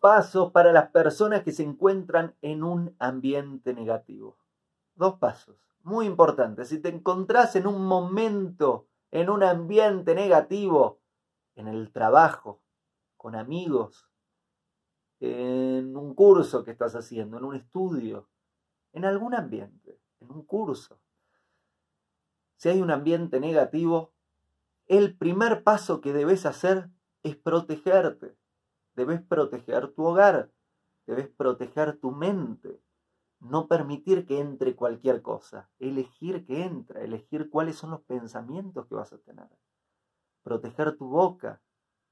pasos para las personas que se encuentran en un ambiente negativo. Dos pasos, muy importantes. Si te encontrás en un momento, en un ambiente negativo, en el trabajo, con amigos, en un curso que estás haciendo, en un estudio, en algún ambiente, en un curso. Si hay un ambiente negativo, el primer paso que debes hacer es protegerte. Debes proteger tu hogar, debes proteger tu mente, no permitir que entre cualquier cosa, elegir que entra, elegir cuáles son los pensamientos que vas a tener, proteger tu boca,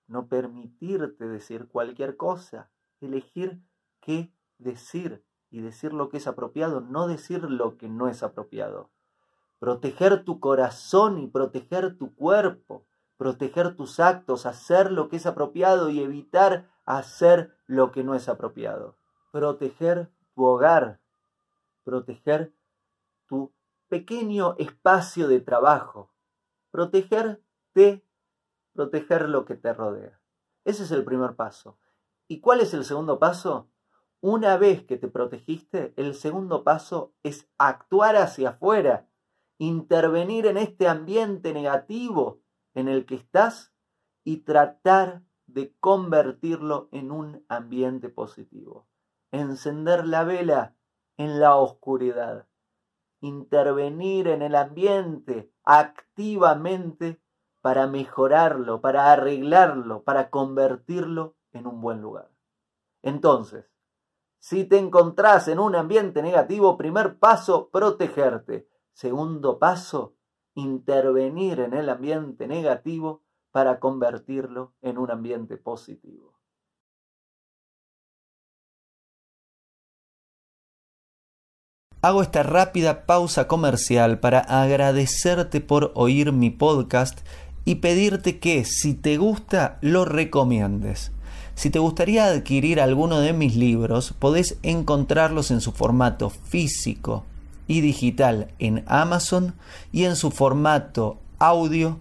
no permitirte decir cualquier cosa, elegir qué decir y decir lo que es apropiado, no decir lo que no es apropiado. Proteger tu corazón y proteger tu cuerpo, proteger tus actos, hacer lo que es apropiado y evitar hacer lo que no es apropiado. Proteger tu hogar, proteger tu pequeño espacio de trabajo, protegerte, proteger lo que te rodea. Ese es el primer paso. ¿Y cuál es el segundo paso? Una vez que te protegiste, el segundo paso es actuar hacia afuera, intervenir en este ambiente negativo en el que estás y tratar de convertirlo en un ambiente positivo. Encender la vela en la oscuridad. Intervenir en el ambiente activamente para mejorarlo, para arreglarlo, para convertirlo en un buen lugar. Entonces, si te encontrás en un ambiente negativo, primer paso, protegerte. Segundo paso, intervenir en el ambiente negativo para convertirlo en un ambiente positivo. Hago esta rápida pausa comercial para agradecerte por oír mi podcast y pedirte que si te gusta lo recomiendes. Si te gustaría adquirir alguno de mis libros, podés encontrarlos en su formato físico y digital en Amazon y en su formato audio